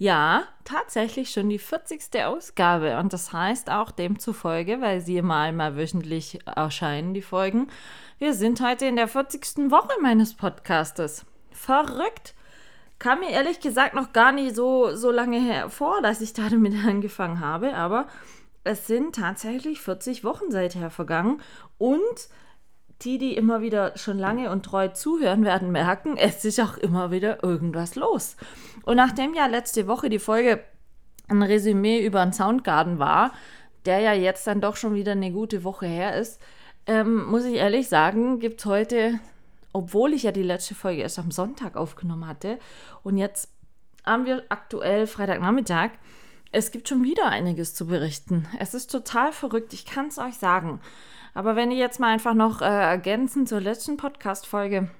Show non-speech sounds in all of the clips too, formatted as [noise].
Ja, tatsächlich schon die 40. Ausgabe und das heißt auch demzufolge, weil sie mal mal wöchentlich erscheinen, die Folgen, wir sind heute in der 40. Woche meines Podcastes. Verrückt! Kam mir ehrlich gesagt noch gar nicht so, so lange hervor, dass ich [laughs] damit angefangen habe, aber es sind tatsächlich 40 Wochen seither vergangen und die, die immer wieder schon lange und treu zuhören, werden merken, es ist auch immer wieder irgendwas los. Und nachdem ja letzte Woche die Folge ein Resümee über einen Soundgarden war, der ja jetzt dann doch schon wieder eine gute Woche her ist, ähm, muss ich ehrlich sagen, gibt es heute, obwohl ich ja die letzte Folge erst am Sonntag aufgenommen hatte und jetzt haben wir aktuell Freitagnachmittag, es gibt schon wieder einiges zu berichten. Es ist total verrückt, ich kann es euch sagen. Aber wenn ich jetzt mal einfach noch äh, ergänzend zur letzten Podcast-Folge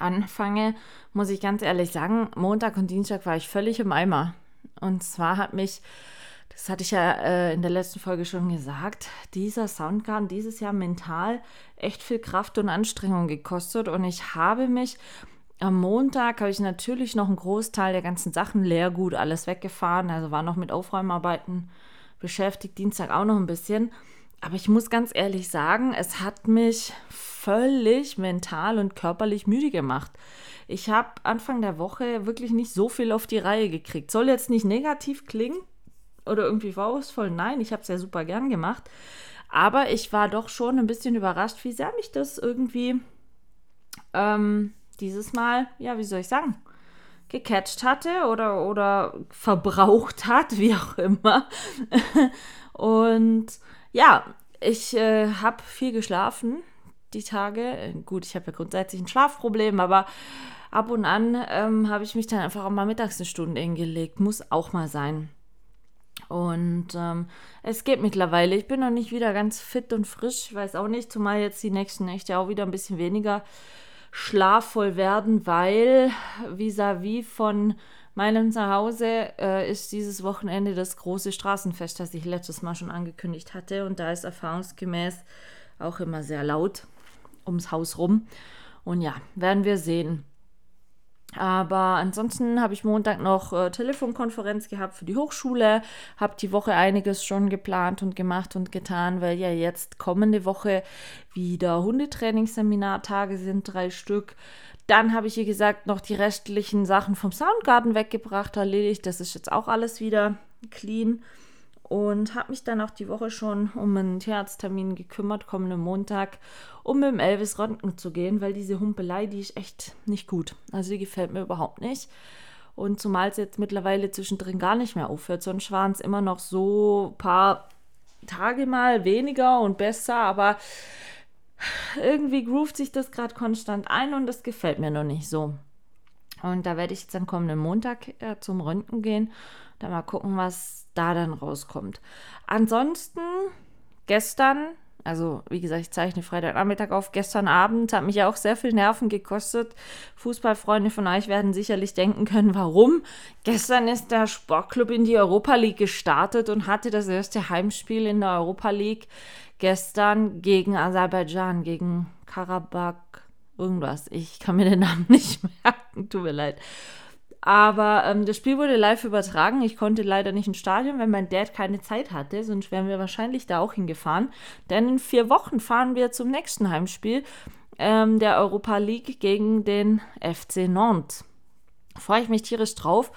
anfange, muss ich ganz ehrlich sagen, Montag und Dienstag war ich völlig im Eimer. Und zwar hat mich, das hatte ich ja äh, in der letzten Folge schon gesagt, dieser Soundgarden dieses Jahr mental echt viel Kraft und Anstrengung gekostet. Und ich habe mich am Montag habe ich natürlich noch einen Großteil der ganzen Sachen, Leergut, alles weggefahren, also war noch mit Aufräumarbeiten beschäftigt, Dienstag auch noch ein bisschen. Aber ich muss ganz ehrlich sagen, es hat mich völlig mental und körperlich müde gemacht. Ich habe Anfang der Woche wirklich nicht so viel auf die Reihe gekriegt. Soll jetzt nicht negativ klingen oder irgendwie vorwurfsvoll. Nein, ich habe es ja super gern gemacht. Aber ich war doch schon ein bisschen überrascht, wie sehr mich das irgendwie ähm, dieses Mal, ja, wie soll ich sagen, gecatcht hatte oder, oder verbraucht hat, [laughs] wie auch immer. und ja, ich äh, habe viel geschlafen die Tage. Gut, ich habe ja grundsätzlich ein Schlafproblem, aber ab und an ähm, habe ich mich dann einfach auch mal mittags eine Stunde hingelegt. Muss auch mal sein. Und ähm, es geht mittlerweile. Ich bin noch nicht wieder ganz fit und frisch. Ich weiß auch nicht, zumal jetzt die nächsten Nächte auch wieder ein bisschen weniger schlafvoll werden, weil vis-à-vis -vis von meinem Zuhause äh, ist dieses Wochenende das große Straßenfest, das ich letztes Mal schon angekündigt hatte. Und da ist erfahrungsgemäß auch immer sehr laut ums Haus rum. Und ja, werden wir sehen. Aber ansonsten habe ich Montag noch äh, Telefonkonferenz gehabt für die Hochschule, habe die Woche einiges schon geplant und gemacht und getan, weil ja jetzt kommende Woche wieder Hundetrainingsseminartage sind, drei Stück. Dann habe ich, wie gesagt, noch die restlichen Sachen vom Soundgarden weggebracht, erledigt. Das ist jetzt auch alles wieder clean. Und habe mich dann auch die Woche schon um einen Tierarzttermin gekümmert, kommenden Montag, um mit dem Elvis Röntgen zu gehen, weil diese Humpelei, die ist echt nicht gut. Also die gefällt mir überhaupt nicht. Und zumal es jetzt mittlerweile zwischendrin gar nicht mehr aufhört, sonst waren es immer noch so ein paar Tage mal weniger und besser, aber irgendwie groovt sich das gerade konstant ein und das gefällt mir noch nicht so. Und da werde ich jetzt am kommenden Montag äh, zum Röntgen gehen, dann mal gucken, was da dann rauskommt. Ansonsten, gestern, also wie gesagt, ich zeichne Freitagnachmittag auf, gestern Abend hat mich ja auch sehr viel Nerven gekostet. Fußballfreunde von euch werden sicherlich denken können, warum. Gestern ist der Sportclub in die Europa League gestartet und hatte das erste Heimspiel in der Europa League gestern gegen Aserbaidschan, gegen Karabakh, irgendwas. Ich kann mir den Namen [laughs] nicht merken, tut mir leid. Aber ähm, das Spiel wurde live übertragen. Ich konnte leider nicht ins Stadion, weil mein Dad keine Zeit hatte, sonst wären wir wahrscheinlich da auch hingefahren. Denn in vier Wochen fahren wir zum nächsten Heimspiel ähm, der Europa League gegen den FC Nantes. Freue ich mich tierisch drauf.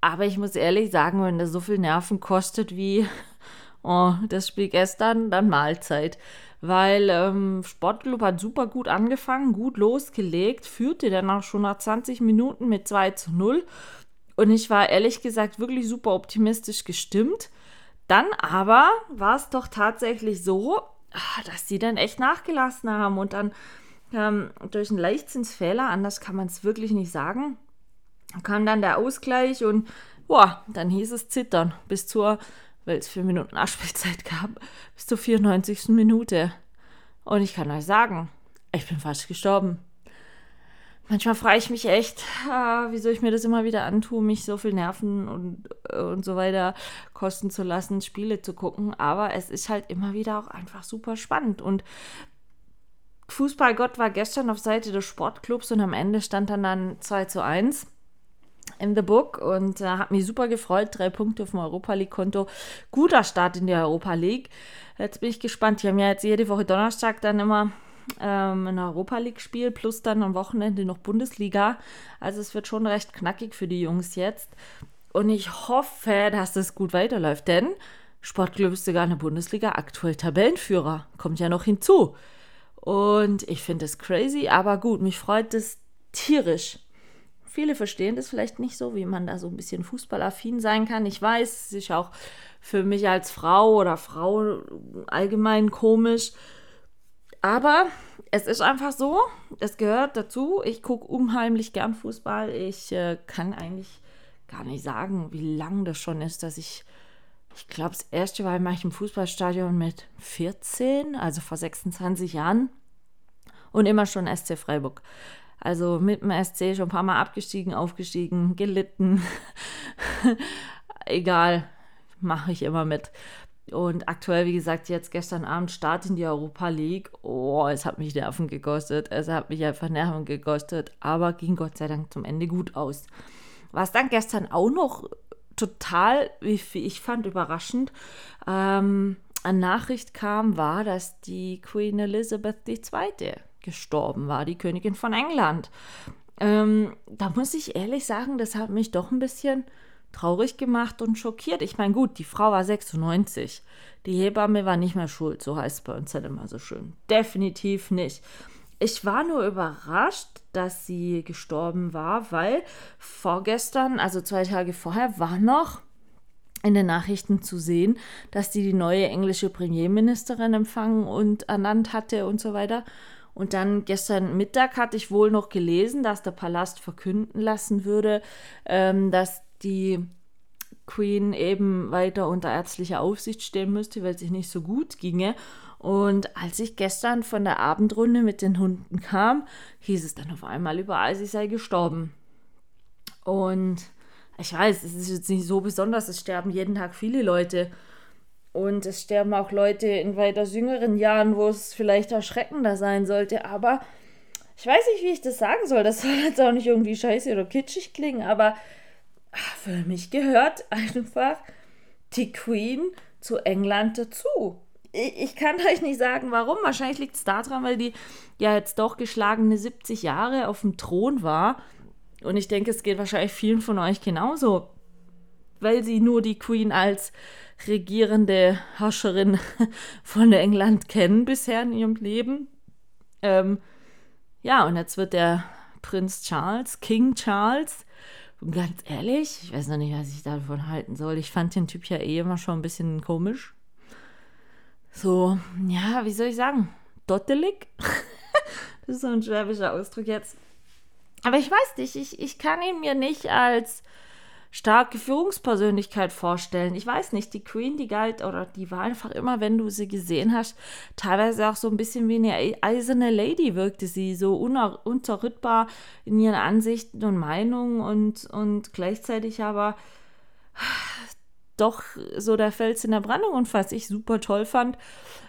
Aber ich muss ehrlich sagen, wenn das so viel Nerven kostet wie [laughs] oh, das Spiel gestern, dann Mahlzeit. Weil ähm, Sportclub hat super gut angefangen, gut losgelegt, führte dann auch schon nach 20 Minuten mit 2 zu 0. Und ich war ehrlich gesagt wirklich super optimistisch gestimmt. Dann aber war es doch tatsächlich so, ah, dass sie dann echt nachgelassen haben und dann ähm, durch einen Leichtsinnsfehler, anders kann man es wirklich nicht sagen, kam dann der Ausgleich und boah, dann hieß es zittern bis zur weil es vier Minuten Nachspielzeit gab, bis zur 94. Minute. Und ich kann euch sagen, ich bin fast gestorben. Manchmal frage ich mich echt, ah, wieso ich mir das immer wieder antue, mich so viel Nerven und, äh, und so weiter kosten zu lassen, Spiele zu gucken. Aber es ist halt immer wieder auch einfach super spannend. Und Fußballgott war gestern auf Seite des Sportclubs und am Ende stand dann dann 2 zu 1 in the Book und äh, hat mich super gefreut. Drei Punkte dem Europa League-Konto. Guter Start in die Europa League. Jetzt bin ich gespannt. Die haben ja jetzt jede Woche Donnerstag dann immer ähm, ein Europa League-Spiel plus dann am Wochenende noch Bundesliga. Also es wird schon recht knackig für die Jungs jetzt. Und ich hoffe, dass das gut weiterläuft, denn Sportclub ist sogar in der Bundesliga aktuell Tabellenführer. Kommt ja noch hinzu. Und ich finde es crazy, aber gut, mich freut es tierisch. Viele verstehen das vielleicht nicht so, wie man da so ein bisschen fußballaffin sein kann. Ich weiß, es ist auch für mich als Frau oder Frau allgemein komisch. Aber es ist einfach so, es gehört dazu. Ich gucke unheimlich gern Fußball. Ich äh, kann eigentlich gar nicht sagen, wie lang das schon ist, dass ich, ich glaube, das erste Mal war ich im Fußballstadion mit 14, also vor 26 Jahren. Und immer schon SC Freiburg. Also mit dem SC schon ein paar Mal abgestiegen, aufgestiegen, gelitten. [laughs] Egal, mache ich immer mit. Und aktuell, wie gesagt, jetzt gestern Abend Start in die Europa League. Oh, es hat mich Nerven gekostet. Es hat mich einfach Nerven gekostet. Aber ging Gott sei Dank zum Ende gut aus. Was dann gestern auch noch total, wie ich fand, überraschend ähm, eine Nachricht kam, war, dass die Queen Elizabeth II. Gestorben war, die Königin von England. Ähm, da muss ich ehrlich sagen, das hat mich doch ein bisschen traurig gemacht und schockiert. Ich meine, gut, die Frau war 96. Die Hebamme war nicht mehr schuld, so heißt es bei uns halt immer so schön. Definitiv nicht. Ich war nur überrascht, dass sie gestorben war, weil vorgestern, also zwei Tage vorher, war noch in den Nachrichten zu sehen, dass sie die neue englische Premierministerin empfangen und ernannt hatte und so weiter. Und dann gestern Mittag hatte ich wohl noch gelesen, dass der Palast verkünden lassen würde, ähm, dass die Queen eben weiter unter ärztlicher Aufsicht stehen müsste, weil es sich nicht so gut ginge. Und als ich gestern von der Abendrunde mit den Hunden kam, hieß es dann auf einmal überall, sie sei gestorben. Und ich weiß, es ist jetzt nicht so besonders, es sterben jeden Tag viele Leute. Und es sterben auch Leute in weiter jüngeren Jahren, wo es vielleicht erschreckender sein sollte. Aber ich weiß nicht, wie ich das sagen soll. Das [laughs] soll jetzt auch nicht irgendwie scheiße oder kitschig klingen, aber für mich gehört [laughs] einfach die Queen zu England dazu. Ich kann euch nicht sagen, warum. Wahrscheinlich liegt es daran, weil die ja jetzt doch geschlagene 70 Jahre auf dem Thron war. Und ich denke, es geht wahrscheinlich vielen von euch genauso, weil sie nur die Queen als regierende Herrscherin [laughs] von England kennen bisher in ihrem Leben. Ähm, ja, und jetzt wird der Prinz Charles, King Charles, und ganz ehrlich, ich weiß noch nicht, was ich davon halten soll. Ich fand den Typ ja eh immer schon ein bisschen komisch. So, ja, wie soll ich sagen? Dottelig? [laughs] das ist so ein schwäbischer Ausdruck jetzt. Aber ich weiß nicht, ich, ich kann ihn mir nicht als starke Führungspersönlichkeit vorstellen. Ich weiß nicht, die Queen, die galt, oder die war einfach immer, wenn du sie gesehen hast, teilweise auch so ein bisschen wie eine eiserne Lady wirkte sie, so unzerrüttbar in ihren Ansichten und Meinungen und, und gleichzeitig aber doch so der Fels in der Brandung und was ich super toll fand,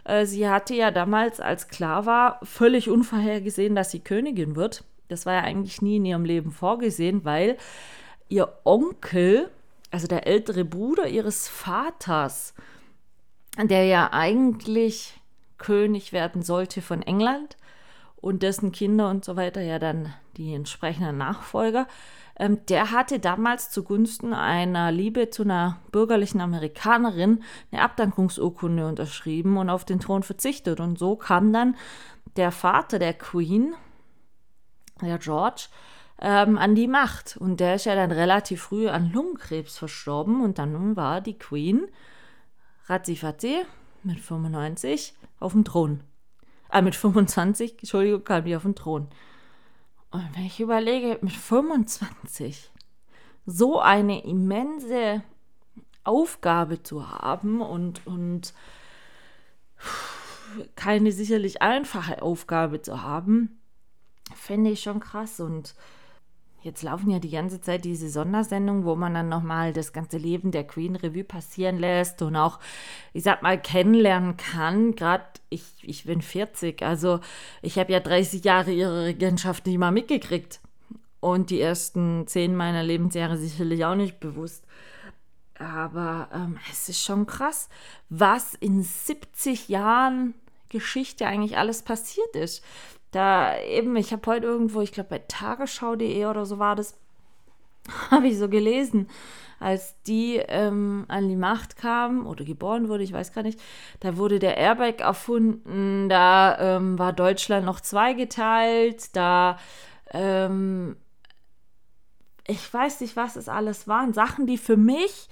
äh, sie hatte ja damals, als klar war, völlig unvorhergesehen, dass sie Königin wird. Das war ja eigentlich nie in ihrem Leben vorgesehen, weil ihr Onkel, also der ältere Bruder ihres Vaters, der ja eigentlich König werden sollte von England und dessen Kinder und so weiter ja dann die entsprechenden Nachfolger, ähm, der hatte damals zugunsten einer Liebe zu einer bürgerlichen Amerikanerin eine Abdankungsurkunde unterschrieben und auf den Thron verzichtet. Und so kam dann der Vater der Queen, der George, ähm, an die Macht. Und der ist ja dann relativ früh an Lungenkrebs verstorben und dann war die Queen Razzifatzi mit 95 auf dem Thron. Ah, mit 25, Entschuldigung, kam die auf den Thron. Und wenn ich überlege, mit 25 so eine immense Aufgabe zu haben und, und keine sicherlich einfache Aufgabe zu haben, fände ich schon krass. Und jetzt laufen ja die ganze Zeit diese Sondersendungen, wo man dann nochmal das ganze Leben der Queen Revue passieren lässt und auch, ich sag mal, kennenlernen kann. Gerade ich, ich bin 40, also ich habe ja 30 Jahre ihre Regentschaft nicht mal mitgekriegt. Und die ersten zehn meiner Lebensjahre sicherlich auch nicht bewusst. Aber ähm, es ist schon krass, was in 70 Jahren Geschichte eigentlich alles passiert ist. Da eben, ich habe heute irgendwo, ich glaube bei tagesschau.de oder so war das, [laughs] habe ich so gelesen, als die ähm, an die Macht kam oder geboren wurde, ich weiß gar nicht, da wurde der Airbag erfunden, da ähm, war Deutschland noch zweigeteilt, da ähm, ich weiß nicht, was es alles waren. Sachen, die für mich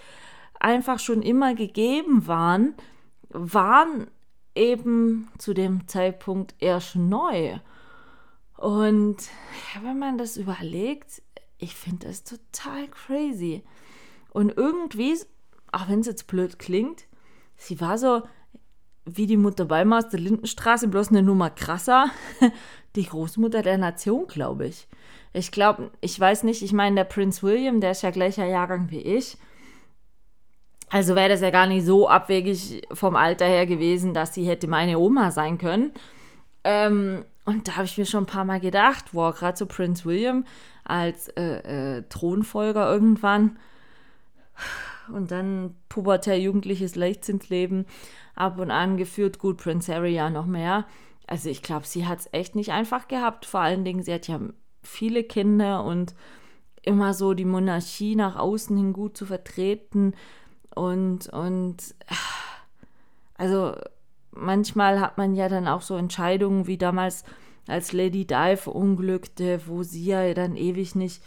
einfach schon immer gegeben waren, waren eben zu dem Zeitpunkt erst neu. Und wenn man das überlegt, ich finde das total crazy. Und irgendwie, auch wenn es jetzt blöd klingt, sie war so wie die Mutter Weimar aus der Lindenstraße, bloß eine Nummer krasser. [laughs] Die Großmutter der Nation, glaube ich. Ich glaube, ich weiß nicht, ich meine, der Prinz William, der ist ja gleicher Jahrgang wie ich. Also wäre das ja gar nicht so abwegig vom Alter her gewesen, dass sie hätte meine Oma sein können. Ähm, und da habe ich mir schon ein paar Mal gedacht, wow, gerade so Prinz William als äh, äh, Thronfolger irgendwann und dann pubertär jugendliches Leichtsinnsleben ab und an geführt. Gut, Prince Harry ja noch mehr. Also ich glaube, sie hat es echt nicht einfach gehabt. Vor allen Dingen, sie hat ja viele Kinder und immer so die Monarchie nach außen hin gut zu vertreten. Und, und also manchmal hat man ja dann auch so Entscheidungen wie damals, als Lady Di verunglückte, wo sie ja dann ewig nicht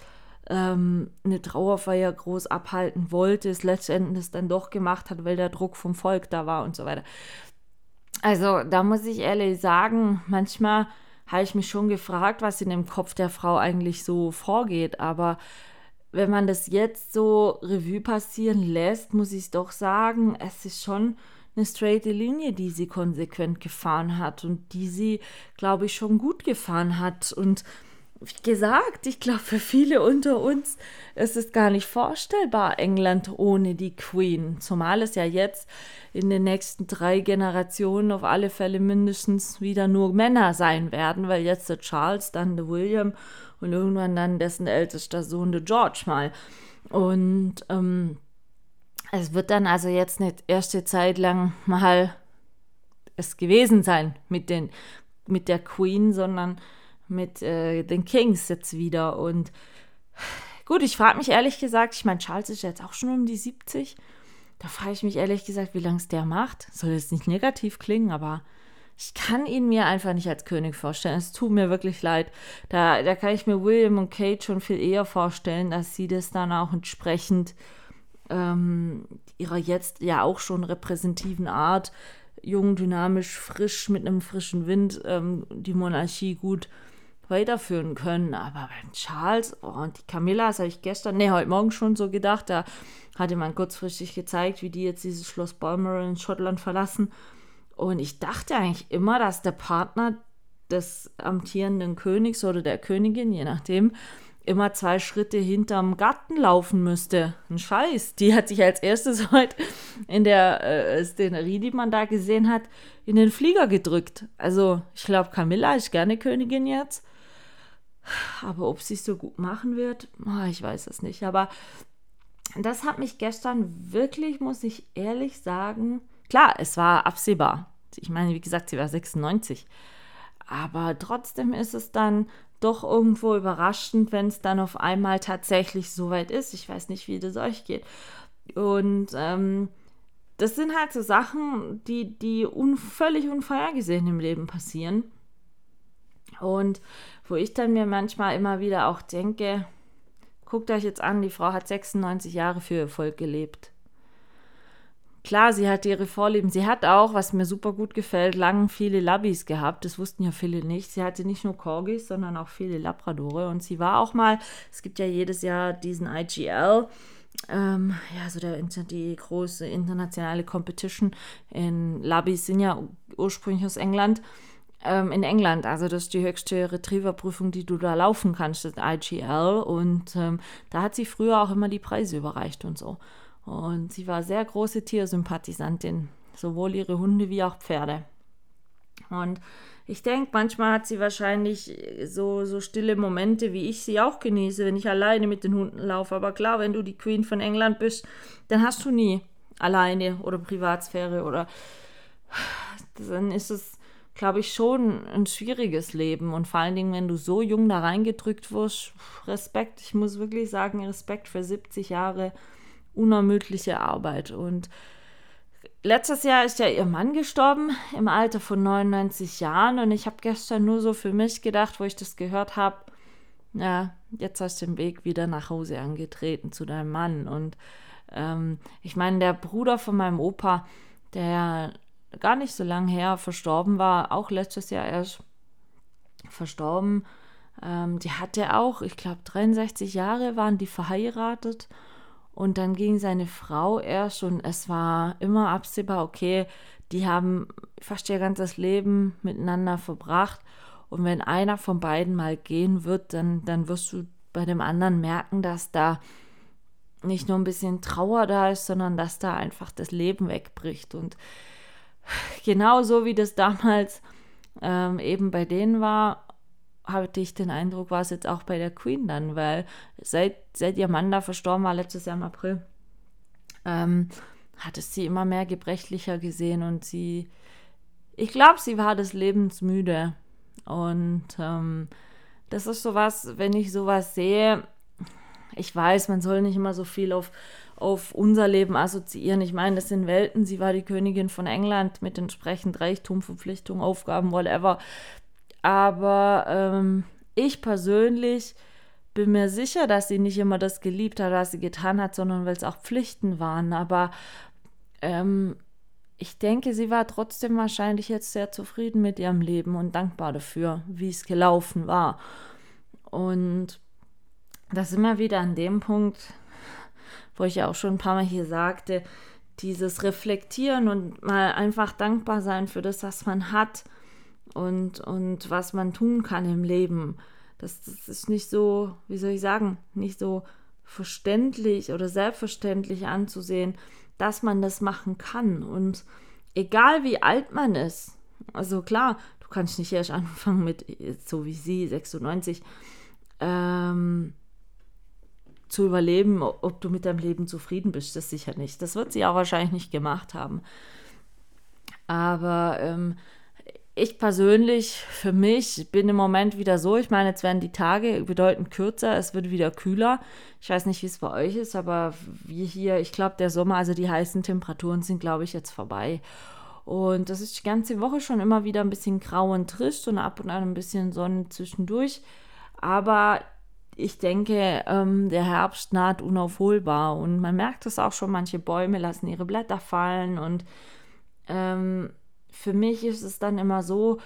ähm, eine Trauerfeier groß abhalten wollte, es letztendlich dann doch gemacht hat, weil der Druck vom Volk da war und so weiter. Also da muss ich ehrlich sagen, manchmal habe ich mich schon gefragt, was in dem Kopf der Frau eigentlich so vorgeht. Aber wenn man das jetzt so Revue passieren lässt, muss ich doch sagen, es ist schon eine straighte Linie, die sie konsequent gefahren hat und die sie, glaube ich, schon gut gefahren hat. Und wie gesagt, ich glaube, für viele unter uns ist es gar nicht vorstellbar, England ohne die Queen. Zumal es ja jetzt in den nächsten drei Generationen auf alle Fälle mindestens wieder nur Männer sein werden, weil jetzt der Charles, dann der William und irgendwann dann dessen ältester Sohn, der George mal. Und ähm, es wird dann also jetzt nicht erste Zeit lang mal es gewesen sein mit, den, mit der Queen, sondern mit äh, den Kings jetzt wieder. Und gut, ich frage mich ehrlich gesagt, ich meine, Charles ist jetzt auch schon um die 70. Da frage ich mich ehrlich gesagt, wie lange es der macht. Soll jetzt nicht negativ klingen, aber ich kann ihn mir einfach nicht als König vorstellen. Es tut mir wirklich leid. Da, da kann ich mir William und Kate schon viel eher vorstellen, dass sie das dann auch entsprechend ähm, ihrer jetzt ja auch schon repräsentativen Art, jung, dynamisch, frisch, mit einem frischen Wind, ähm, die Monarchie gut weiterführen können. Aber beim Charles oh, und die Camilla, das habe ich gestern, nee, heute Morgen schon so gedacht, da hatte man kurzfristig gezeigt, wie die jetzt dieses Schloss Balmoral in Schottland verlassen. Und ich dachte eigentlich immer, dass der Partner des amtierenden Königs oder der Königin, je nachdem, immer zwei Schritte hinterm Garten laufen müsste. Ein Scheiß. Die hat sich als erstes [laughs] heute in der äh, Szenerie, die man da gesehen hat, in den Flieger gedrückt. Also, ich glaube, Camilla ist gerne Königin jetzt. Aber ob sie es so gut machen wird, oh, ich weiß es nicht. Aber das hat mich gestern wirklich, muss ich ehrlich sagen, klar, es war absehbar. Ich meine, wie gesagt, sie war 96. Aber trotzdem ist es dann doch irgendwo überraschend, wenn es dann auf einmal tatsächlich so weit ist. Ich weiß nicht, wie das euch geht. Und ähm, das sind halt so Sachen, die, die un völlig unvorhergesehen im Leben passieren. Und wo ich dann mir manchmal immer wieder auch denke, guckt euch jetzt an, die Frau hat 96 Jahre für ihr Volk gelebt. Klar, sie hat ihre Vorlieben. Sie hat auch, was mir super gut gefällt, lang viele Labis gehabt. Das wussten ja viele nicht. Sie hatte nicht nur Corgis, sondern auch viele Labradore. Und sie war auch mal, es gibt ja jedes Jahr diesen IGL, ähm, ja, so der, die große internationale Competition in Labis sind ja ursprünglich aus England. Ähm, in England, also das ist die höchste Retriever-Prüfung, die du da laufen kannst, das IGL. Und ähm, da hat sie früher auch immer die Preise überreicht und so. Und sie war sehr große Tiersympathisantin, sowohl ihre Hunde wie auch Pferde. Und ich denke, manchmal hat sie wahrscheinlich so, so stille Momente, wie ich sie auch genieße, wenn ich alleine mit den Hunden laufe. Aber klar, wenn du die Queen von England bist, dann hast du nie alleine oder Privatsphäre oder dann ist es, glaube ich, schon ein schwieriges Leben. Und vor allen Dingen, wenn du so jung da reingedrückt wirst, Respekt, ich muss wirklich sagen, Respekt für 70 Jahre unermüdliche Arbeit. Und letztes Jahr ist ja ihr Mann gestorben im Alter von 99 Jahren und ich habe gestern nur so für mich gedacht, wo ich das gehört habe, ja, jetzt hast du den Weg wieder nach Hause angetreten zu deinem Mann. Und ähm, ich meine, der Bruder von meinem Opa, der gar nicht so lange her verstorben war, auch letztes Jahr erst verstorben, ähm, die hatte auch, ich glaube, 63 Jahre waren die verheiratet und dann ging seine Frau erst und es war immer absehbar, okay, die haben fast ihr ganzes Leben miteinander verbracht. Und wenn einer von beiden mal gehen wird, dann, dann wirst du bei dem anderen merken, dass da nicht nur ein bisschen Trauer da ist, sondern dass da einfach das Leben wegbricht. Und genauso wie das damals ähm, eben bei denen war, hatte ich den Eindruck, war es jetzt auch bei der Queen dann, weil seit, seit ihr Mann da verstorben war, letztes Jahr im April, ähm, hat es sie immer mehr gebrechlicher gesehen und sie, ich glaube, sie war des Lebens müde. Und ähm, das ist sowas, wenn ich sowas sehe, ich weiß, man soll nicht immer so viel auf, auf unser Leben assoziieren. Ich meine, das sind Welten. Sie war die Königin von England mit entsprechend Reichtum, Verpflichtungen, Aufgaben, whatever. Aber ähm, ich persönlich bin mir sicher, dass sie nicht immer das geliebt hat, was sie getan hat, sondern weil es auch Pflichten waren. Aber ähm, ich denke, sie war trotzdem wahrscheinlich jetzt sehr zufrieden mit ihrem Leben und dankbar dafür, wie es gelaufen war. Und das immer wieder an dem Punkt, wo ich ja auch schon ein paar Mal hier sagte, dieses Reflektieren und mal einfach dankbar sein für das, was man hat und, und was man tun kann im Leben. Das, das ist nicht so, wie soll ich sagen, nicht so verständlich oder selbstverständlich anzusehen, dass man das machen kann. Und egal wie alt man ist, also klar, du kannst nicht erst anfangen mit, so wie sie, 96, ähm, zu überleben, ob du mit deinem Leben zufrieden bist, das sicher nicht. Das wird sie auch wahrscheinlich nicht gemacht haben. Aber ähm, ich persönlich, für mich, bin im Moment wieder so. Ich meine, jetzt werden die Tage bedeutend kürzer, es wird wieder kühler. Ich weiß nicht, wie es bei euch ist, aber wir hier, ich glaube, der Sommer, also die heißen Temperaturen sind, glaube ich, jetzt vorbei. Und das ist die ganze Woche schon immer wieder ein bisschen grau und trist und ab und an ein bisschen Sonne zwischendurch. Aber ich denke, ähm, der Herbst naht unaufholbar und man merkt es auch schon, manche Bäume lassen ihre Blätter fallen und ähm, für mich ist es dann immer so,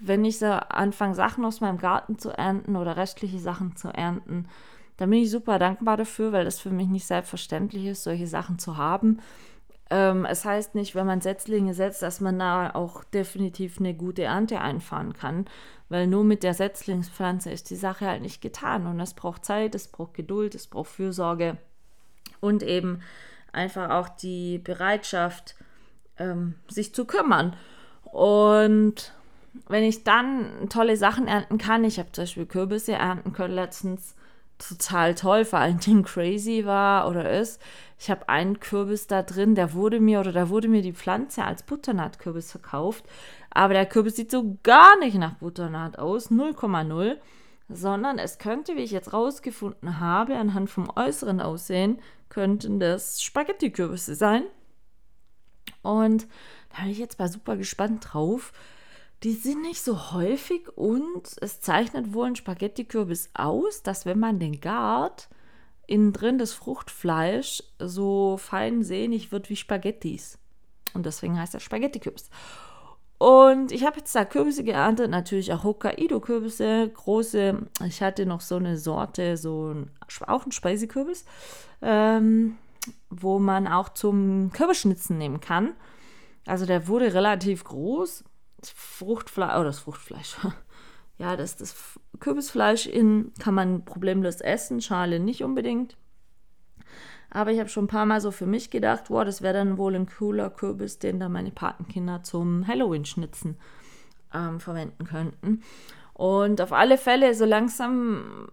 wenn ich so anfange, Sachen aus meinem Garten zu ernten oder restliche Sachen zu ernten, dann bin ich super dankbar dafür, weil das für mich nicht selbstverständlich ist, solche Sachen zu haben. Ähm, es heißt nicht, wenn man Setzlinge setzt, dass man da auch definitiv eine gute Ernte einfahren kann, weil nur mit der Setzlingspflanze ist die Sache halt nicht getan und es braucht Zeit, es braucht Geduld, es braucht Fürsorge und eben einfach auch die Bereitschaft, ähm, sich zu kümmern. Und wenn ich dann tolle Sachen ernten kann, ich habe zum Beispiel Kürbisse ernten können letztens, total toll, vor allen Dingen crazy war oder ist. Ich habe einen Kürbis da drin, der wurde mir oder da wurde mir die Pflanze als Butternut-Kürbis verkauft. Aber der Kürbis sieht so gar nicht nach Butternut aus, 0,0, sondern es könnte, wie ich jetzt rausgefunden habe, anhand vom äußeren Aussehen, könnten das Spaghetti-Kürbisse sein. Und da bin ich jetzt mal super gespannt drauf. Die sind nicht so häufig und es zeichnet wohl ein Spaghetti-Kürbis aus, dass wenn man den gart, innen drin das Fruchtfleisch so fein sehnig wird wie Spaghettis. Und deswegen heißt er Spaghetti-Kürbis. Und ich habe jetzt da Kürbisse geerntet, natürlich auch Hokkaido-Kürbisse, große. Ich hatte noch so eine Sorte, so ein, auch ein Speisekürbis, ähm, wo man auch zum Kürbisschnitzen nehmen kann. Also der wurde relativ groß. Das Fruchtfleisch, oh, das Fruchtfleisch. [laughs] ja, das, das Kürbisfleisch in kann man problemlos essen, Schale nicht unbedingt. Aber ich habe schon ein paar Mal so für mich gedacht, wow, das wäre dann wohl ein cooler Kürbis, den dann meine Patenkinder zum Halloween-Schnitzen ähm, verwenden könnten. Und auf alle Fälle, so langsam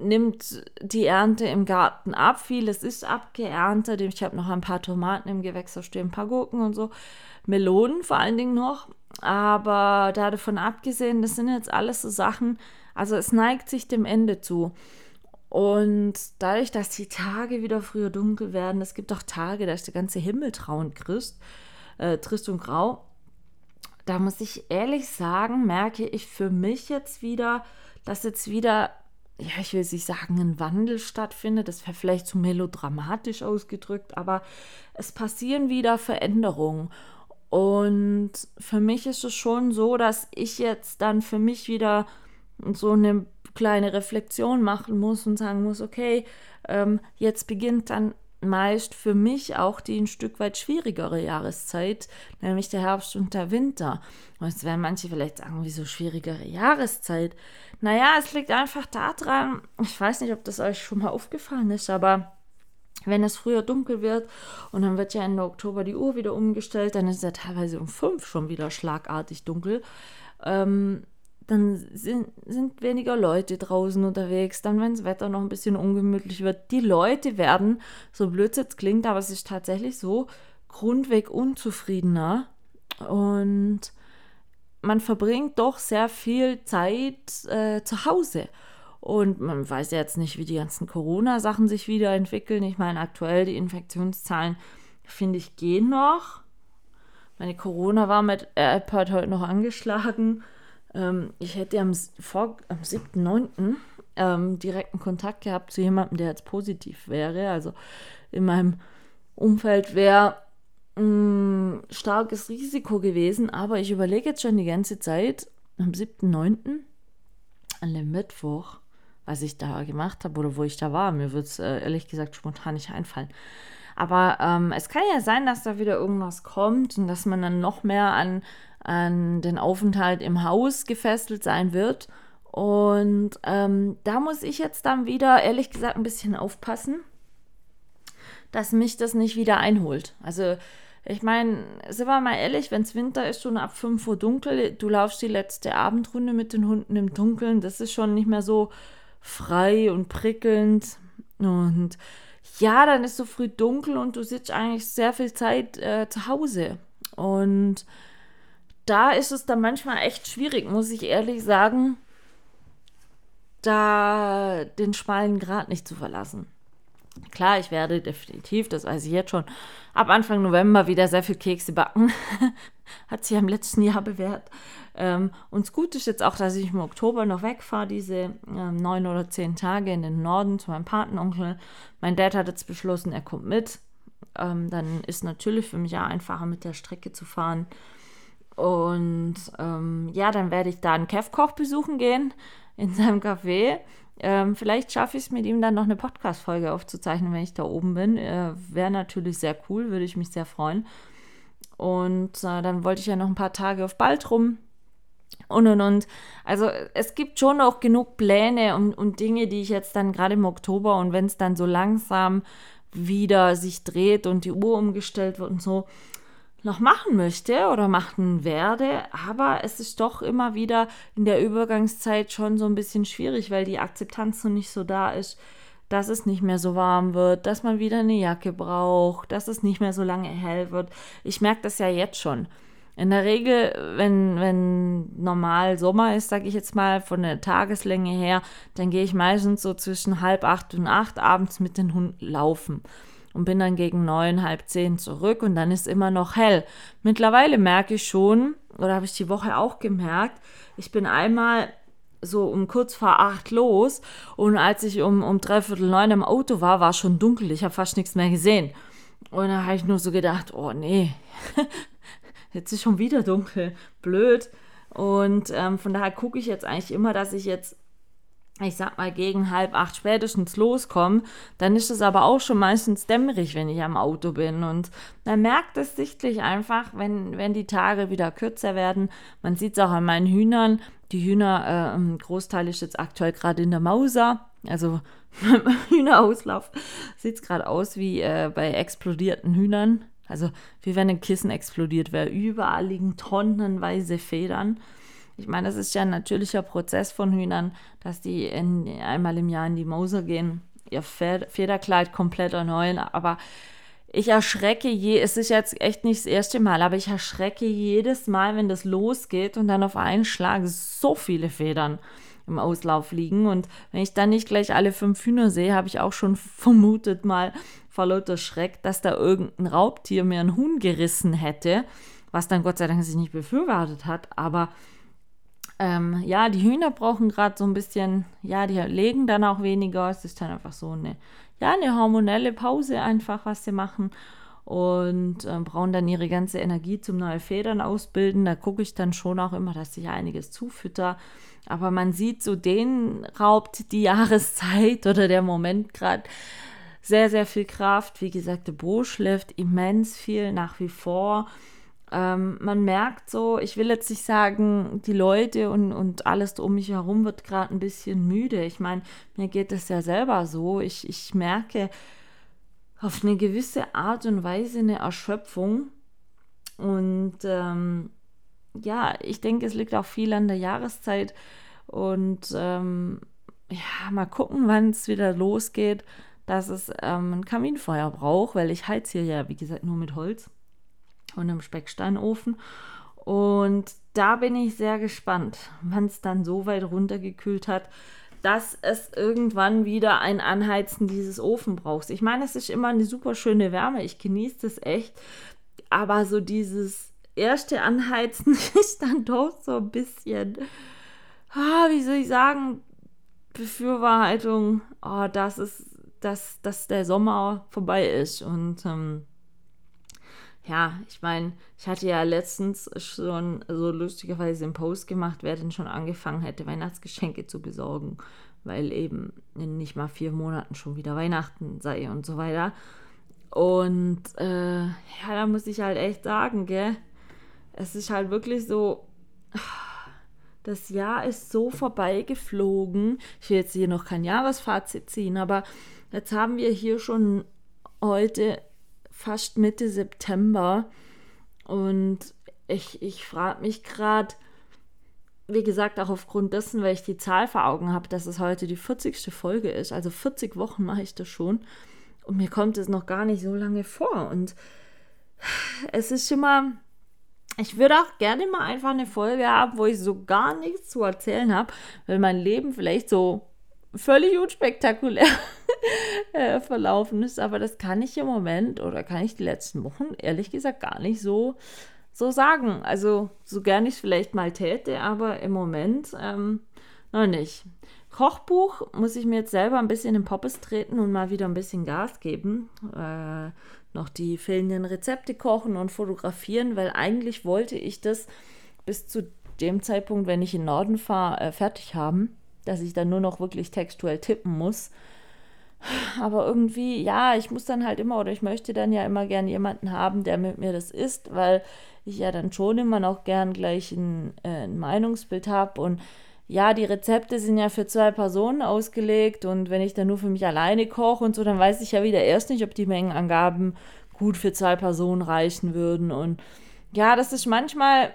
nimmt die Ernte im Garten ab. Vieles ist abgeerntet. Ich habe noch ein paar Tomaten im Gewächshaus stehen, ein paar Gurken und so. Melonen vor allen Dingen noch. Aber davon abgesehen, das sind jetzt alles so Sachen, also es neigt sich dem Ende zu. Und dadurch, dass die Tage wieder früher dunkel werden, es gibt auch Tage, da ist der ganze Himmel trauend Christ, äh, trist und grau. Da muss ich ehrlich sagen, merke ich für mich jetzt wieder, dass jetzt wieder, ja, ich will nicht sagen, ein Wandel stattfindet. Das wäre vielleicht zu melodramatisch ausgedrückt, aber es passieren wieder Veränderungen. Und für mich ist es schon so, dass ich jetzt dann für mich wieder so eine kleine Reflexion machen muss und sagen muss, okay, ähm, jetzt beginnt dann meist für mich auch die ein Stück weit schwierigere Jahreszeit, nämlich der Herbst und der Winter. Und jetzt werden manche vielleicht sagen, wieso schwierigere Jahreszeit? Naja, es liegt einfach daran, ich weiß nicht, ob das euch schon mal aufgefallen ist, aber wenn es früher dunkel wird und dann wird ja Ende Oktober die Uhr wieder umgestellt, dann ist es ja teilweise um fünf schon wieder schlagartig dunkel. Ähm, dann sind, sind weniger Leute draußen unterwegs. Dann, wenn das Wetter noch ein bisschen ungemütlich wird, die Leute werden, so blöd es jetzt klingt, aber es ist tatsächlich so, grundweg unzufriedener. Und man verbringt doch sehr viel Zeit äh, zu Hause. Und man weiß ja jetzt nicht, wie die ganzen Corona-Sachen sich wieder entwickeln. Ich meine, aktuell die Infektionszahlen, finde ich, gehen noch. Meine Corona war mit AirPod heute noch angeschlagen. Ähm, ich hätte am, am 7.9. Ähm, direkten Kontakt gehabt zu jemandem, der jetzt positiv wäre. Also in meinem Umfeld wäre ein mm, starkes Risiko gewesen. Aber ich überlege jetzt schon die ganze Zeit, am 7.9., an dem Mittwoch, was ich da gemacht habe oder wo ich da war. Mir wird es äh, ehrlich gesagt spontan nicht einfallen. Aber ähm, es kann ja sein, dass da wieder irgendwas kommt und dass man dann noch mehr an, an den Aufenthalt im Haus gefesselt sein wird. Und ähm, da muss ich jetzt dann wieder, ehrlich gesagt, ein bisschen aufpassen, dass mich das nicht wieder einholt. Also, ich meine, sind wir mal ehrlich, wenn es Winter ist, schon ab 5 Uhr dunkel, du laufst die letzte Abendrunde mit den Hunden im Dunkeln, das ist schon nicht mehr so frei und prickelnd. Und ja, dann ist so früh dunkel und du sitzt eigentlich sehr viel Zeit äh, zu Hause. Und da ist es dann manchmal echt schwierig, muss ich ehrlich sagen, da den schmalen Grat nicht zu verlassen. Klar, ich werde definitiv, das weiß ich jetzt schon, ab Anfang November wieder sehr viel Kekse backen. [laughs] Hat sich ja im letzten Jahr bewährt. Ähm, und Gute ist jetzt auch, dass ich im Oktober noch wegfahre, diese ähm, neun oder zehn Tage in den Norden zu meinem Patenonkel. Mein Dad hat jetzt beschlossen, er kommt mit. Ähm, dann ist natürlich für mich auch einfacher, mit der Strecke zu fahren. Und ähm, ja, dann werde ich da einen Kev-Koch besuchen gehen in seinem Café. Ähm, vielleicht schaffe ich es mit ihm dann noch eine Podcast-Folge aufzuzeichnen, wenn ich da oben bin. Äh, Wäre natürlich sehr cool, würde ich mich sehr freuen. Und äh, dann wollte ich ja noch ein paar Tage auf Baltrum und und und. Also es gibt schon auch genug Pläne und, und Dinge, die ich jetzt dann gerade im Oktober und wenn es dann so langsam wieder sich dreht und die Uhr umgestellt wird und so, noch machen möchte oder machen werde, aber es ist doch immer wieder in der Übergangszeit schon so ein bisschen schwierig, weil die Akzeptanz noch nicht so da ist, dass es nicht mehr so warm wird, dass man wieder eine Jacke braucht, dass es nicht mehr so lange hell wird. Ich merke das ja jetzt schon. In der Regel, wenn, wenn normal Sommer ist, sage ich jetzt mal, von der Tageslänge her, dann gehe ich meistens so zwischen halb acht und acht abends mit den Hunden laufen und bin dann gegen neun, halb zehn zurück und dann ist immer noch hell. Mittlerweile merke ich schon, oder habe ich die Woche auch gemerkt, ich bin einmal so um kurz vor acht los und als ich um, um dreiviertel neun im Auto war, war schon dunkel. Ich habe fast nichts mehr gesehen. Und da habe ich nur so gedacht, oh nee, [laughs] jetzt ist schon wieder dunkel, blöd. Und ähm, von daher gucke ich jetzt eigentlich immer, dass ich jetzt ich sag mal, gegen halb acht spätestens loskomme, dann ist es aber auch schon meistens dämmerig, wenn ich am Auto bin. Und man merkt es sichtlich einfach, wenn, wenn die Tage wieder kürzer werden. Man sieht es auch an meinen Hühnern. Die Hühner, äh, ein Großteil ist jetzt aktuell gerade in der Mauser. Also [laughs] Hühnerauslauf sieht es gerade aus wie äh, bei explodierten Hühnern. Also wie wenn ein Kissen explodiert wäre. Überall liegen tonnenweise Federn. Ich meine, das ist ja ein natürlicher Prozess von Hühnern, dass die in, einmal im Jahr in die Mauser gehen, ihr Federkleid komplett erneuern. Aber ich erschrecke je, es ist jetzt echt nicht das erste Mal, aber ich erschrecke jedes Mal, wenn das losgeht und dann auf einen Schlag so viele Federn im Auslauf liegen. Und wenn ich dann nicht gleich alle fünf Hühner sehe, habe ich auch schon [laughs] vermutet mal vor lauter Schreck, dass da irgendein Raubtier mir ein Huhn gerissen hätte, was dann Gott sei Dank sich nicht befürwortet hat. Aber ähm, ja, die Hühner brauchen gerade so ein bisschen, ja, die legen dann auch weniger. Es ist dann einfach so eine, ja, eine hormonelle Pause einfach, was sie machen. Und äh, brauchen dann ihre ganze Energie zum neue Federn ausbilden. Da gucke ich dann schon auch immer, dass ich einiges zufütter. Aber man sieht so, den raubt die Jahreszeit [laughs] oder der Moment gerade sehr, sehr viel Kraft. Wie gesagt, der Bo schläft immens viel nach wie vor. Ähm, man merkt so, ich will jetzt nicht sagen, die Leute und, und alles um mich herum wird gerade ein bisschen müde. Ich meine, mir geht es ja selber so. Ich, ich merke auf eine gewisse Art und Weise eine Erschöpfung. Und ähm, ja, ich denke, es liegt auch viel an der Jahreszeit. Und ähm, ja, mal gucken, wann es wieder losgeht, dass es ähm, ein Kaminfeuer braucht, weil ich heiz hier ja, wie gesagt, nur mit Holz und einem Specksteinofen. Und da bin ich sehr gespannt, wann es dann so weit runtergekühlt hat, dass es irgendwann wieder ein Anheizen dieses Ofen braucht. Ich meine, es ist immer eine super schöne Wärme, ich genieße das echt, aber so dieses erste Anheizen [laughs] ist dann doch so ein bisschen, ah, wie soll ich sagen, Befürwortung, oh, dass, es, dass, dass der Sommer vorbei ist und ähm, ja, ich meine, ich hatte ja letztens schon so lustigerweise einen Post gemacht, wer denn schon angefangen hätte, Weihnachtsgeschenke zu besorgen, weil eben in nicht mal vier Monaten schon wieder Weihnachten sei und so weiter. Und äh, ja, da muss ich halt echt sagen, gell, es ist halt wirklich so, das Jahr ist so vorbeigeflogen. Ich will jetzt hier noch kein Jahresfazit ziehen, aber jetzt haben wir hier schon heute fast Mitte September. Und ich, ich frage mich gerade, wie gesagt, auch aufgrund dessen, weil ich die Zahl vor Augen habe, dass es heute die 40. Folge ist. Also 40 Wochen mache ich das schon. Und mir kommt es noch gar nicht so lange vor. Und es ist immer. Ich würde auch gerne mal einfach eine Folge haben, wo ich so gar nichts zu erzählen habe, weil mein Leben vielleicht so völlig unspektakulär [laughs] äh, verlaufen ist. Aber das kann ich im Moment oder kann ich die letzten Wochen ehrlich gesagt gar nicht so, so sagen. Also so gern ich es vielleicht mal täte, aber im Moment ähm, noch nicht. Kochbuch muss ich mir jetzt selber ein bisschen in Poppes treten und mal wieder ein bisschen Gas geben. Äh, noch die fehlenden Rezepte kochen und fotografieren, weil eigentlich wollte ich das bis zu dem Zeitpunkt, wenn ich in Norden fahre, äh, fertig haben dass ich dann nur noch wirklich textuell tippen muss. Aber irgendwie, ja, ich muss dann halt immer oder ich möchte dann ja immer gern jemanden haben, der mit mir das isst, weil ich ja dann schon immer noch gern gleich ein, äh, ein Meinungsbild habe und ja, die Rezepte sind ja für zwei Personen ausgelegt und wenn ich dann nur für mich alleine koche und so, dann weiß ich ja wieder erst nicht, ob die Mengenangaben gut für zwei Personen reichen würden. Und ja, das ist manchmal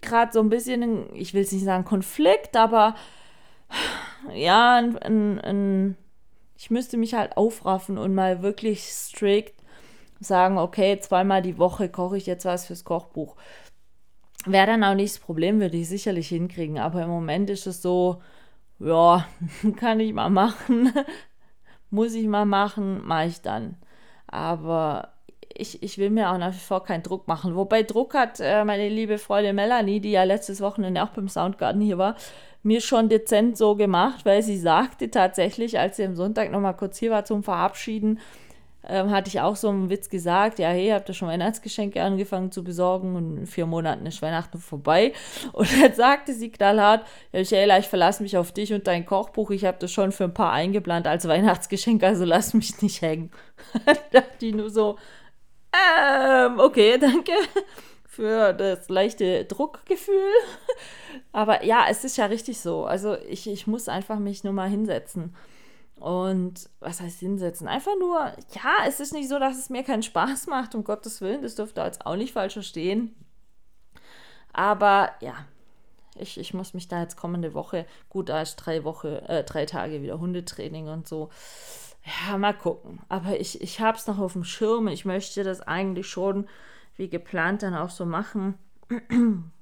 gerade so ein bisschen, ich will es nicht sagen Konflikt, aber ja, ein, ein, ein, ich müsste mich halt aufraffen und mal wirklich strikt sagen, okay, zweimal die Woche koche ich jetzt was fürs Kochbuch. Wäre dann auch nicht das Problem, würde ich sicherlich hinkriegen. Aber im Moment ist es so, ja, [laughs] kann ich mal machen, [laughs] muss ich mal machen, mache ich dann. Aber ich, ich will mir auch nach wie vor keinen Druck machen. Wobei Druck hat äh, meine liebe Freundin Melanie, die ja letztes Wochenende auch beim Soundgarden hier war, mir schon dezent so gemacht, weil sie sagte tatsächlich, als sie am Sonntag nochmal kurz hier war zum Verabschieden, ähm, hatte ich auch so einen Witz gesagt, ja, hey, habt ihr schon Weihnachtsgeschenke angefangen zu besorgen und in vier Monaten ist Weihnachten vorbei. [laughs] Und dann sagte sie knallhart, ja, Michaela, ich verlasse mich auf dich und dein Kochbuch, ich habe das schon für ein paar eingeplant als Weihnachtsgeschenk, also lass mich nicht hängen. [laughs] da dachte ich nur so, ähm, okay, danke für das leichte Druckgefühl. [laughs] Aber ja, es ist ja richtig so. Also ich, ich muss einfach mich nur mal hinsetzen. Und was heißt hinsetzen? Einfach nur, ja, es ist nicht so, dass es mir keinen Spaß [laughs] macht, um Gottes Willen, das dürfte jetzt auch nicht falsch verstehen. Aber ja, ich, ich muss mich da jetzt kommende Woche, gut, da ist drei Woche, äh, drei Tage wieder Hundetraining und so. Ja, mal gucken. Aber ich, ich habe es noch auf dem Schirm. Ich möchte das eigentlich schon wie geplant dann auch so machen. [clears throat]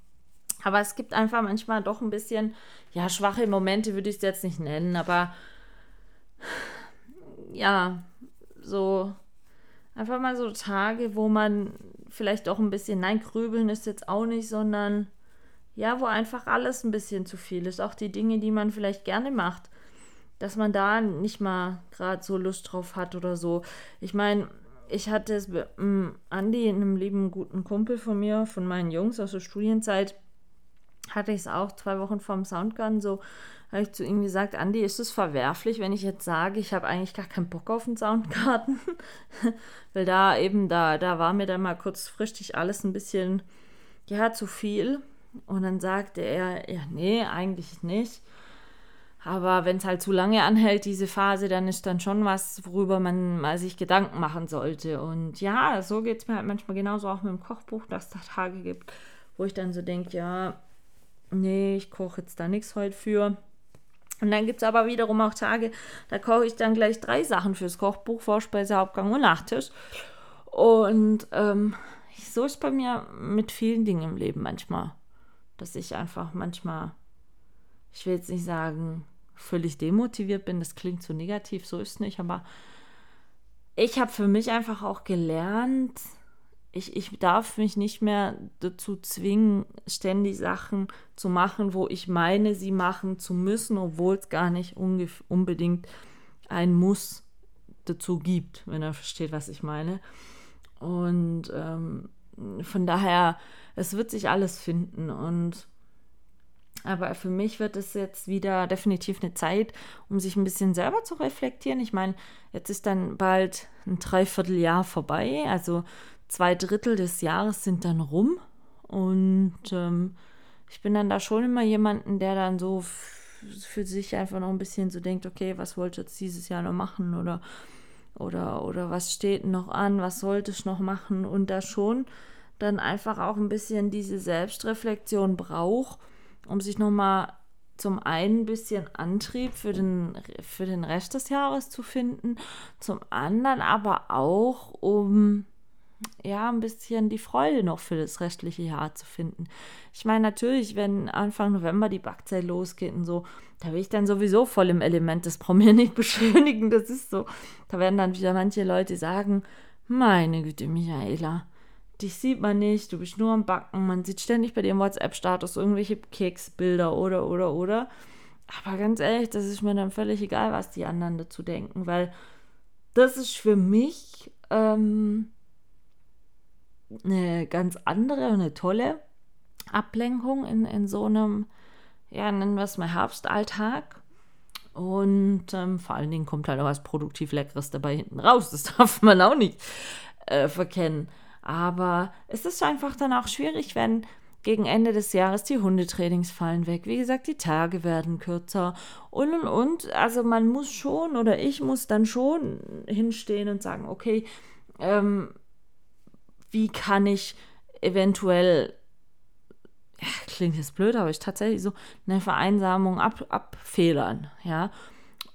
Aber es gibt einfach manchmal doch ein bisschen, ja, schwache Momente würde ich es jetzt nicht nennen, aber [sighs] ja, so einfach mal so Tage, wo man vielleicht auch ein bisschen, nein, grübeln ist jetzt auch nicht, sondern ja, wo einfach alles ein bisschen zu viel ist. Auch die Dinge, die man vielleicht gerne macht, dass man da nicht mal gerade so Lust drauf hat oder so. Ich meine, ich hatte es mit um, Andi, einem lieben guten Kumpel von mir, von meinen Jungs aus der Studienzeit, hatte ich es auch zwei Wochen vorm Soundgarden so habe ich zu ihm gesagt, Andi, ist es verwerflich, wenn ich jetzt sage, ich habe eigentlich gar keinen Bock auf den Soundgarten? [laughs] Weil da eben, da, da war mir dann mal kurzfristig alles ein bisschen, ja, zu viel. Und dann sagte er, ja, nee, eigentlich nicht. Aber wenn es halt zu lange anhält, diese Phase, dann ist dann schon was, worüber man mal sich Gedanken machen sollte. Und ja, so geht es mir halt manchmal genauso auch mit dem Kochbuch, dass es da Tage gibt, wo ich dann so denke, ja, nee, ich koche jetzt da nichts heute für. Und dann gibt es aber wiederum auch Tage, da koche ich dann gleich drei Sachen fürs Kochbuch, Vorspeise, Hauptgang und Nachtisch. Und ähm, so ist bei mir mit vielen Dingen im Leben manchmal, dass ich einfach manchmal, ich will jetzt nicht sagen, völlig demotiviert bin, das klingt so negativ, so ist es nicht, aber ich habe für mich einfach auch gelernt, ich, ich darf mich nicht mehr dazu zwingen, ständig Sachen zu machen, wo ich meine, sie machen zu müssen, obwohl es gar nicht unbedingt ein Muss dazu gibt, wenn er versteht, was ich meine. Und ähm, von daher, es wird sich alles finden. Und aber für mich wird es jetzt wieder definitiv eine Zeit, um sich ein bisschen selber zu reflektieren. Ich meine, jetzt ist dann bald ein Dreivierteljahr vorbei. Also zwei Drittel des Jahres sind dann rum und ähm, ich bin dann da schon immer jemanden, der dann so für sich einfach noch ein bisschen so denkt, okay, was wollte ich jetzt dieses Jahr noch machen oder oder oder was steht noch an, was sollte ich noch machen und da schon dann einfach auch ein bisschen diese Selbstreflexion braucht, um sich nochmal zum einen ein bisschen Antrieb für den, für den Rest des Jahres zu finden, zum anderen aber auch, um ja, ein bisschen die Freude noch für das restliche Jahr zu finden. Ich meine, natürlich, wenn Anfang November die Backzeit losgeht und so, da will ich dann sowieso voll im Element das brauchen wir nicht [laughs] beschönigen. Das ist so. Da werden dann wieder manche Leute sagen, meine Güte, Michaela, dich sieht man nicht, du bist nur am Backen, man sieht ständig bei dir im WhatsApp-Status irgendwelche Keksbilder oder, oder, oder. Aber ganz ehrlich, das ist mir dann völlig egal, was die anderen dazu denken, weil das ist für mich ähm, eine ganz andere und eine tolle Ablenkung in, in so einem, ja, nennen wir es mal Herbstalltag. Und ähm, vor allen Dingen kommt halt auch was produktiv Leckeres dabei hinten raus. Das [laughs] darf man auch nicht äh, verkennen. Aber es ist einfach dann auch schwierig, wenn gegen Ende des Jahres die Hundetrainings fallen weg. Wie gesagt, die Tage werden kürzer und und und. Also man muss schon oder ich muss dann schon hinstehen und sagen, okay, ähm, wie kann ich eventuell, ja, klingt jetzt blöd, aber ich tatsächlich so eine Vereinsamung ab, abfedern, ja.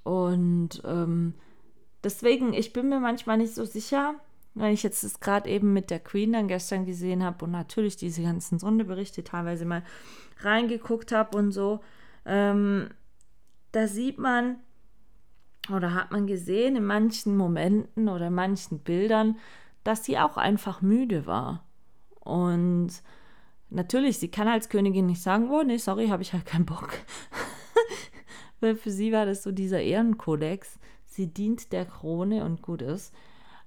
Und ähm, deswegen, ich bin mir manchmal nicht so sicher, wenn ich jetzt das gerade eben mit der Queen dann gestern gesehen habe und natürlich diese ganzen Sonderberichte teilweise mal reingeguckt habe und so, ähm, da sieht man oder hat man gesehen in manchen Momenten oder manchen Bildern, dass sie auch einfach müde war. Und natürlich, sie kann als Königin nicht sagen, oh nee, sorry, habe ich halt keinen Bock. [laughs] Weil für sie war das so dieser Ehrenkodex. Sie dient der Krone und gut ist.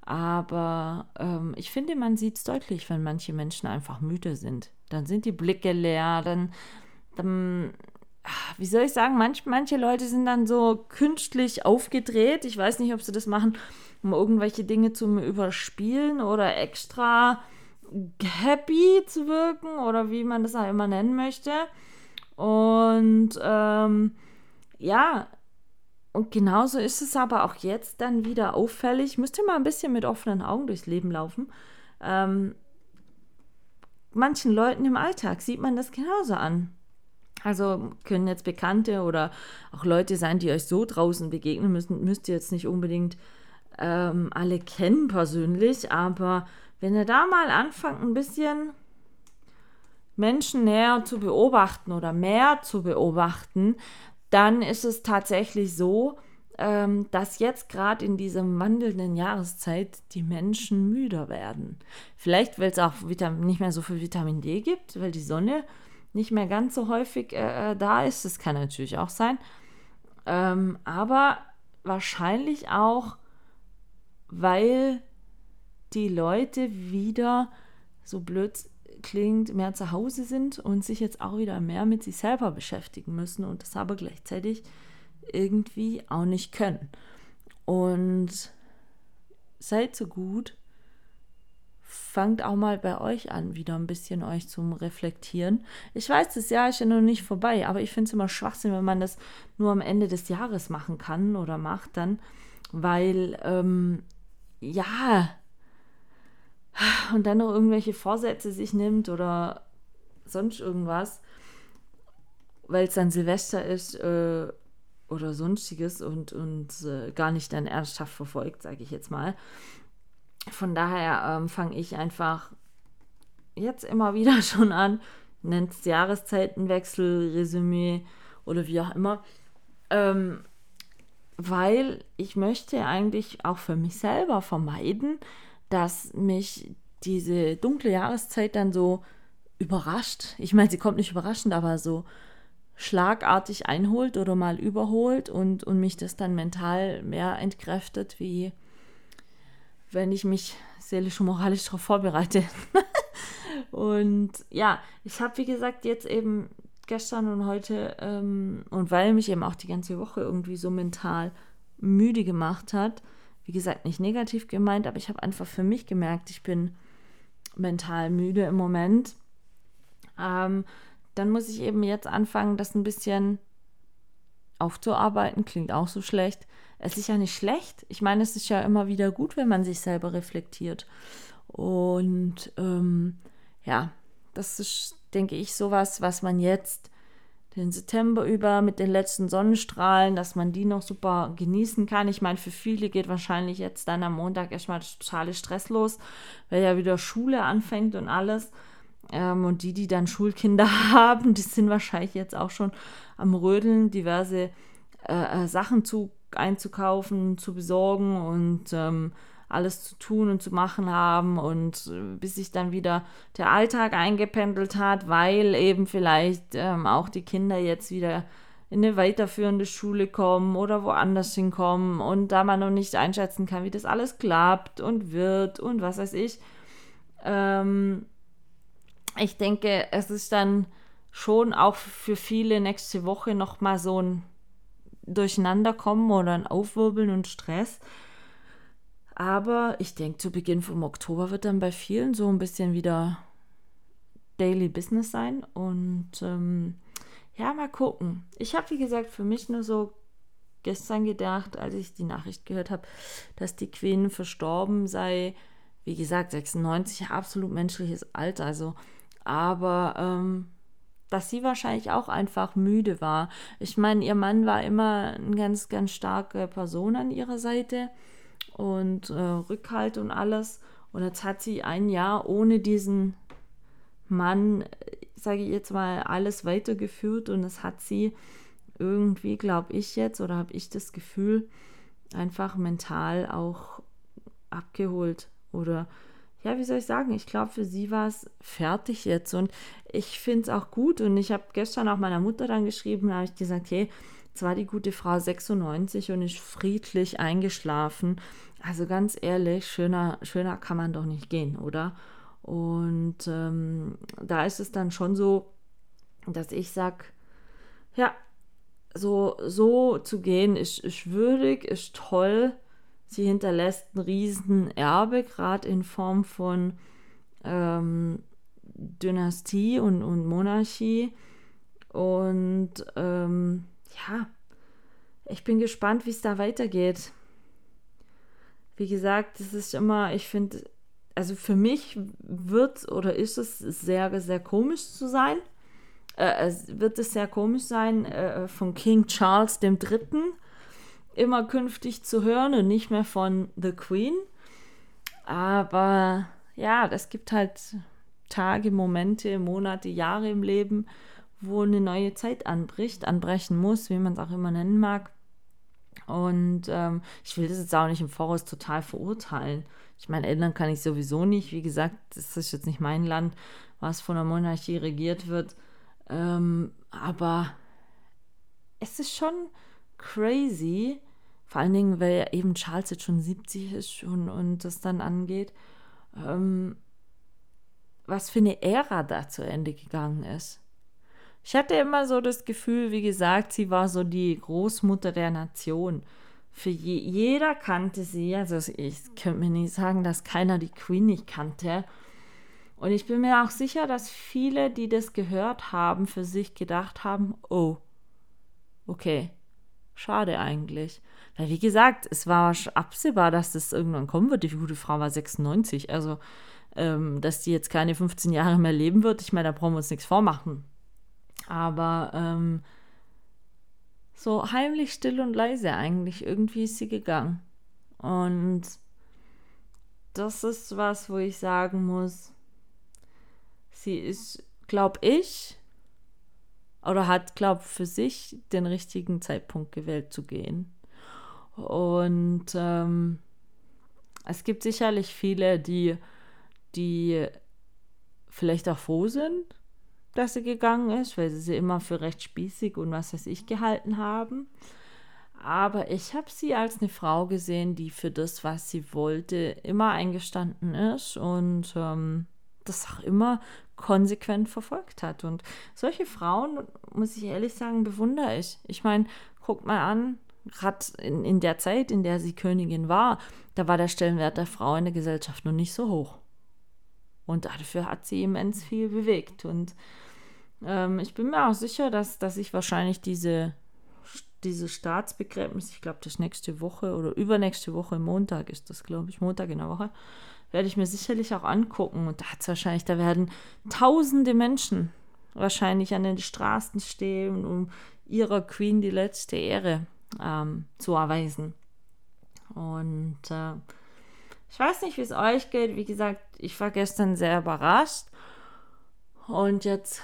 Aber ähm, ich finde, man sieht es deutlich, wenn manche Menschen einfach müde sind. Dann sind die Blicke leer, dann, dann wie soll ich sagen, manch, manche Leute sind dann so künstlich aufgedreht. Ich weiß nicht, ob sie das machen, um irgendwelche Dinge zu überspielen oder extra happy zu wirken oder wie man das auch immer nennen möchte. Und ähm, ja, und genauso ist es aber auch jetzt dann wieder auffällig. Müsst ihr mal ein bisschen mit offenen Augen durchs Leben laufen. Ähm, manchen Leuten im Alltag sieht man das genauso an. Also können jetzt Bekannte oder auch Leute sein, die euch so draußen begegnen müssen, müsst ihr jetzt nicht unbedingt ähm, alle kennen persönlich, aber wenn ihr da mal anfangt, ein bisschen Menschen näher zu beobachten oder mehr zu beobachten, dann ist es tatsächlich so, ähm, dass jetzt gerade in dieser wandelnden Jahreszeit die Menschen müder werden. Vielleicht, weil es auch nicht mehr so viel Vitamin D gibt, weil die Sonne nicht mehr ganz so häufig äh, äh, da ist. Das kann natürlich auch sein. Ähm, aber wahrscheinlich auch, weil die Leute wieder, so blöd klingt, mehr zu Hause sind und sich jetzt auch wieder mehr mit sich selber beschäftigen müssen und das aber gleichzeitig irgendwie auch nicht können. Und seid so gut, fangt auch mal bei euch an, wieder ein bisschen euch zum Reflektieren. Ich weiß, das Jahr ist ja noch nicht vorbei, aber ich finde es immer Schwachsinn, wenn man das nur am Ende des Jahres machen kann oder macht dann, weil, ähm, ja, und dann noch irgendwelche Vorsätze sich nimmt oder sonst irgendwas, weil es dann Silvester ist äh, oder sonstiges und, und äh, gar nicht dann ernsthaft verfolgt, sage ich jetzt mal. Von daher ähm, fange ich einfach jetzt immer [laughs] wieder schon an, nennt es Jahreszeitenwechsel, Resümee oder wie auch immer, ähm, weil ich möchte eigentlich auch für mich selber vermeiden, dass mich diese dunkle Jahreszeit dann so überrascht. Ich meine, sie kommt nicht überraschend, aber so schlagartig einholt oder mal überholt und, und mich das dann mental mehr entkräftet wie wenn ich mich seelisch und moralisch darauf vorbereite. [laughs] und ja, ich habe, wie gesagt, jetzt eben gestern und heute ähm, und weil mich eben auch die ganze Woche irgendwie so mental müde gemacht hat, wie gesagt, nicht negativ gemeint, aber ich habe einfach für mich gemerkt, ich bin mental müde im Moment. Ähm, dann muss ich eben jetzt anfangen, das ein bisschen aufzuarbeiten. Klingt auch so schlecht es ist ja nicht schlecht. Ich meine, es ist ja immer wieder gut, wenn man sich selber reflektiert. Und ähm, ja, das ist, denke ich, sowas, was man jetzt den September über mit den letzten Sonnenstrahlen, dass man die noch super genießen kann. Ich meine, für viele geht wahrscheinlich jetzt dann am Montag erstmal totale Stress los, weil ja wieder Schule anfängt und alles. Ähm, und die, die dann Schulkinder [laughs] haben, die sind wahrscheinlich jetzt auch schon am Rödeln, diverse äh, äh Sachen zu einzukaufen, zu besorgen und ähm, alles zu tun und zu machen haben und äh, bis sich dann wieder der Alltag eingependelt hat, weil eben vielleicht ähm, auch die Kinder jetzt wieder in eine weiterführende Schule kommen oder woanders hinkommen und da man noch nicht einschätzen kann, wie das alles klappt und wird und was weiß ich. Ähm, ich denke, es ist dann schon auch für viele nächste Woche nochmal so ein Durcheinanderkommen oder ein Aufwirbeln und Stress. Aber ich denke, zu Beginn vom Oktober wird dann bei vielen so ein bisschen wieder Daily Business sein. Und ähm, ja, mal gucken. Ich habe, wie gesagt, für mich nur so gestern gedacht, als ich die Nachricht gehört habe, dass die Queen verstorben sei. Wie gesagt, 96, absolut menschliches Alter. Also, aber ähm, dass sie wahrscheinlich auch einfach müde war. Ich meine, ihr Mann war immer eine ganz, ganz starke Person an ihrer Seite und äh, Rückhalt und alles. Und jetzt hat sie ein Jahr ohne diesen Mann, sage ich jetzt mal, alles weitergeführt. Und es hat sie irgendwie, glaube ich jetzt, oder habe ich das Gefühl, einfach mental auch abgeholt. Oder ja, wie soll ich sagen, ich glaube, für sie war es fertig jetzt. Und ich finde es auch gut. Und ich habe gestern auch meiner Mutter dann geschrieben, da habe ich gesagt, hey, Jetzt war die gute Frau 96 und ist friedlich eingeschlafen. Also ganz ehrlich, schöner, schöner kann man doch nicht gehen, oder? Und ähm, da ist es dann schon so, dass ich sage, ja, so, so zu gehen ist, ist würdig, ist toll. Sie hinterlässt ein Riesenerbe, gerade in Form von ähm, Dynastie und, und Monarchie. Und ähm, ja, ich bin gespannt, wie es da weitergeht. Wie gesagt, es ist immer, ich finde, also für mich wird oder ist es sehr, sehr komisch zu sein. Äh, es wird es sehr komisch sein, äh, von King Charles III. immer künftig zu hören und nicht mehr von The Queen. Aber ja, es gibt halt Tage, Momente, Monate, Jahre im Leben, wo eine neue Zeit anbricht, anbrechen muss, wie man es auch immer nennen mag. Und ähm, ich will das jetzt auch nicht im Voraus total verurteilen. Ich meine, ändern kann ich sowieso nicht. Wie gesagt, das ist jetzt nicht mein Land, was von der Monarchie regiert wird. Ähm, aber es ist schon crazy, vor allen Dingen, weil eben Charles jetzt schon 70 ist und, und das dann angeht, ähm, was für eine Ära da zu Ende gegangen ist. Ich hatte immer so das Gefühl, wie gesagt, sie war so die Großmutter der Nation. Für je, jeder kannte sie. Also ich könnte mir nicht sagen, dass keiner die Queen nicht kannte. Und ich bin mir auch sicher, dass viele, die das gehört haben, für sich gedacht haben, oh, okay, schade eigentlich. Weil wie gesagt, es war absehbar, dass das irgendwann kommen wird. Die gute Frau war 96. Also, ähm, dass die jetzt keine 15 Jahre mehr leben wird, ich meine, da brauchen wir uns nichts vormachen. Aber ähm, so heimlich, still und leise eigentlich, irgendwie ist sie gegangen. Und das ist was, wo ich sagen muss, sie ist, glaube ich, oder hat, glaube für sich den richtigen Zeitpunkt gewählt zu gehen. Und ähm, es gibt sicherlich viele, die, die vielleicht auch froh sind, dass sie gegangen ist, weil sie sie immer für recht spießig und was weiß ich gehalten haben. Aber ich habe sie als eine Frau gesehen, die für das, was sie wollte, immer eingestanden ist und ähm, das auch immer konsequent verfolgt hat. Und solche Frauen, muss ich ehrlich sagen, bewundere ich. Ich meine, guckt mal an, gerade in, in der Zeit, in der sie Königin war, da war der Stellenwert der Frau in der Gesellschaft noch nicht so hoch. Und dafür hat sie immens viel bewegt. Und ähm, ich bin mir auch sicher, dass, dass ich wahrscheinlich diese, diese Staatsbegräbnis, ich glaube, das nächste Woche oder übernächste Woche, Montag ist das, glaube ich, Montag in der Woche, werde ich mir sicherlich auch angucken. Und da hat wahrscheinlich, da werden tausende Menschen wahrscheinlich an den Straßen stehen, um ihrer Queen die letzte Ehre ähm, zu erweisen. Und äh, ich weiß nicht, wie es euch geht. Wie gesagt, ich war gestern sehr überrascht. Und jetzt,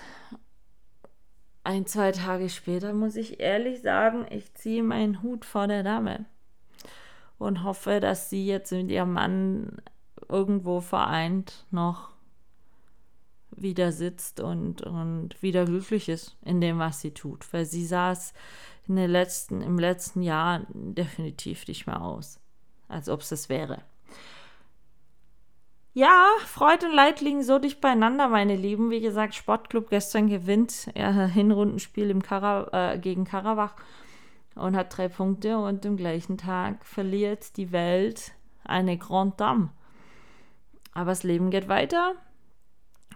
ein, zwei Tage später, muss ich ehrlich sagen, ich ziehe meinen Hut vor der Dame. Und hoffe, dass sie jetzt mit ihrem Mann irgendwo vereint noch wieder sitzt und, und wieder glücklich ist in dem, was sie tut. Weil sie saß in den letzten, im letzten Jahr definitiv nicht mehr aus, als ob es das wäre. Ja, Freude und Leid liegen so dicht beieinander, meine Lieben. Wie gesagt, Sportclub gestern gewinnt ja, Hinrundenspiel im Kara, äh, gegen Karabach und hat drei Punkte und am gleichen Tag verliert die Welt eine Grand Dame. Aber das Leben geht weiter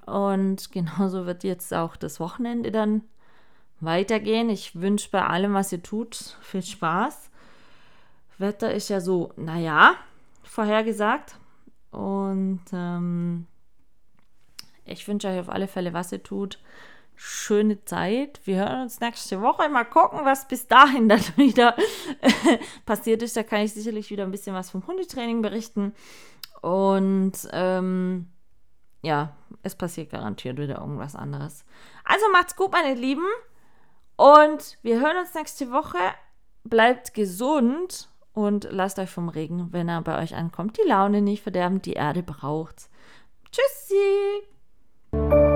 und genauso wird jetzt auch das Wochenende dann weitergehen. Ich wünsche bei allem, was ihr tut, viel Spaß. Wetter ist ja so, naja, vorhergesagt. Und ähm, ich wünsche euch auf alle Fälle, was ihr tut. Schöne Zeit. Wir hören uns nächste Woche. Mal gucken, was bis dahin dann [laughs] wieder passiert ist. Da kann ich sicherlich wieder ein bisschen was vom Hundetraining berichten. Und ähm, ja, es passiert garantiert wieder irgendwas anderes. Also macht's gut, meine Lieben. Und wir hören uns nächste Woche. Bleibt gesund und lasst euch vom Regen, wenn er bei euch ankommt, die Laune nicht verderben. Die Erde braucht's. Tschüssi!